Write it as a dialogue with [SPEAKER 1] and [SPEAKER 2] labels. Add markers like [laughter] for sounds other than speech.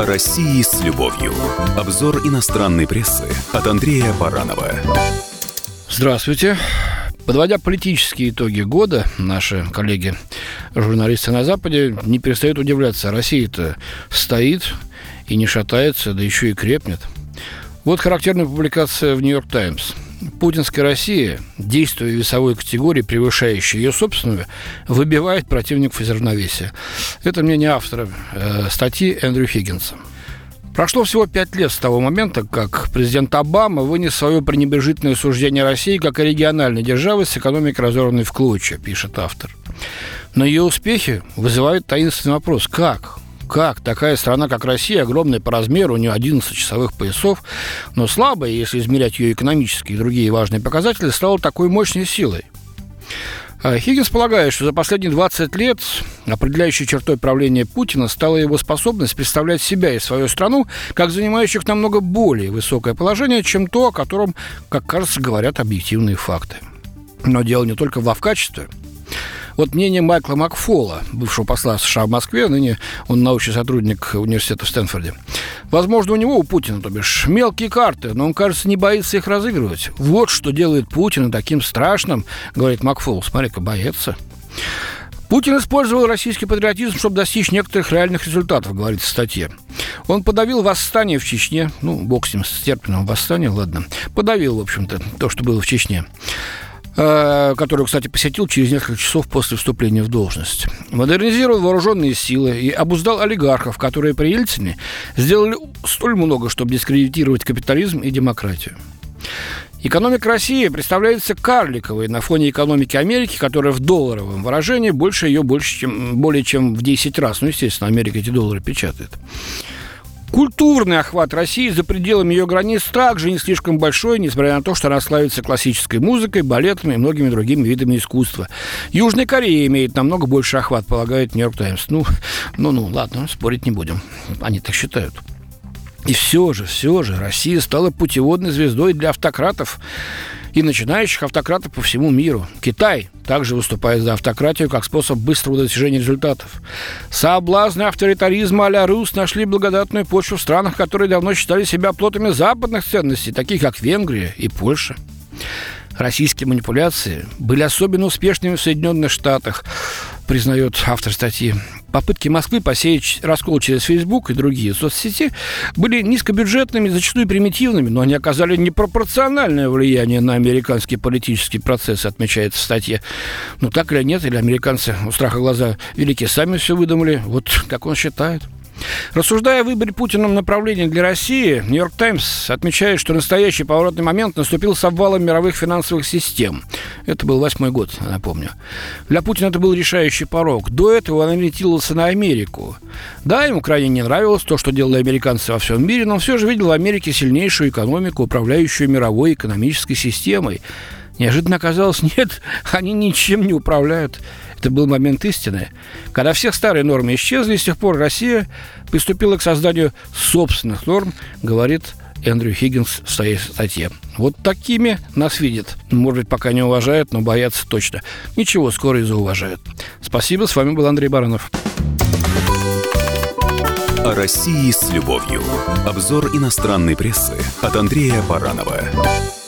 [SPEAKER 1] О России с любовью. Обзор иностранной прессы от Андрея Баранова.
[SPEAKER 2] Здравствуйте. Подводя политические итоги года, наши коллеги, журналисты на Западе, не перестают удивляться. Россия-то стоит и не шатается, да еще и крепнет. Вот характерная публикация в «Нью-Йорк Таймс». Путинская Россия, действуя в весовой категории, превышающей ее собственную, выбивает противников из равновесия. Это мнение автора э, статьи Эндрю Хиггинса. Прошло всего пять лет с того момента, как президент Обама вынес свое пренебрежительное суждение России как о региональной державы с экономикой разорванной в клочья, пишет автор. Но ее успехи вызывают таинственный вопрос. Как? Как такая страна, как Россия, огромная по размеру, у нее 11 часовых поясов, но слабая, если измерять ее экономические и другие важные показатели, стала такой мощной силой. А Хиггинс полагает, что за последние 20 лет определяющей чертой правления Путина стала его способность представлять себя и свою страну как занимающих намного более высокое положение, чем то, о котором, как кажется, говорят объективные факты. Но дело не только в качестве. Вот мнение Майкла Макфола, бывшего посла США в Москве, ныне он научный сотрудник университета в Стэнфорде. Возможно, у него, у Путина, то бишь, мелкие карты, но он, кажется, не боится их разыгрывать. Вот что делает Путина таким страшным, говорит Макфол. Смотри-ка, боится. Путин использовал российский патриотизм, чтобы достичь некоторых реальных результатов, говорится в статье. Он подавил восстание в Чечне, ну, бог с ним, с терпенным восстанием, ладно, подавил, в общем-то, то, что было в Чечне. Э, которую, кстати, посетил через несколько часов после вступления в должность. Модернизировал вооруженные силы и обуздал олигархов, которые при Ельцине сделали столь много, чтобы дискредитировать капитализм и демократию. Экономика России представляется карликовой на фоне экономики Америки, которая в долларовом выражении больше ее больше, чем, более чем в 10 раз. Ну, естественно, Америка эти доллары печатает. Культурный охват России за пределами ее границ также не слишком большой, несмотря на то, что она славится классической музыкой, балетом и многими другими видами искусства. Южная Корея имеет намного больше охват, полагает Нью-Йорк Таймс. Ну, ну, ну, ладно, спорить не будем. Они так считают. И все же, все же, Россия стала путеводной звездой для автократов и начинающих автократов по всему миру. Китай также выступает за автократию как способ быстрого достижения результатов. Соблазны авторитаризма а-ля Рус нашли благодатную почву в странах, которые давно считали себя плотами западных ценностей, таких как Венгрия и Польша. Российские манипуляции были особенно успешными в Соединенных Штатах, признает автор статьи. Попытки Москвы посеять раскол через Facebook и другие соцсети были низкобюджетными, зачастую примитивными, но они оказали непропорциональное влияние на американский политический процесс, отмечается в статье. Ну так или нет, или американцы у страха глаза великие сами все выдумали, вот как он считает. Рассуждая о выборе Путиным направления для России, «Нью-Йорк Таймс» отмечает, что настоящий поворотный момент наступил с обвалом мировых финансовых систем. Это был восьмой год, напомню. Для Путина это был решающий порог. До этого он ориентировался на Америку. Да, ему крайне не нравилось то, что делали американцы во всем мире, но он все же видел в Америке сильнейшую экономику, управляющую мировой экономической системой. Неожиданно оказалось, [laughs] нет, они ничем не управляют. Это был момент истины, когда все старые нормы исчезли, и с тех пор Россия приступила к созданию собственных норм, говорит Эндрю Хиггинс в своей статье. Вот такими нас видят. Может быть, пока не уважают, но боятся точно. Ничего, скоро и зауважают. Спасибо, с вами был Андрей Баранов.
[SPEAKER 1] О России с любовью. Обзор иностранной прессы от Андрея Баранова.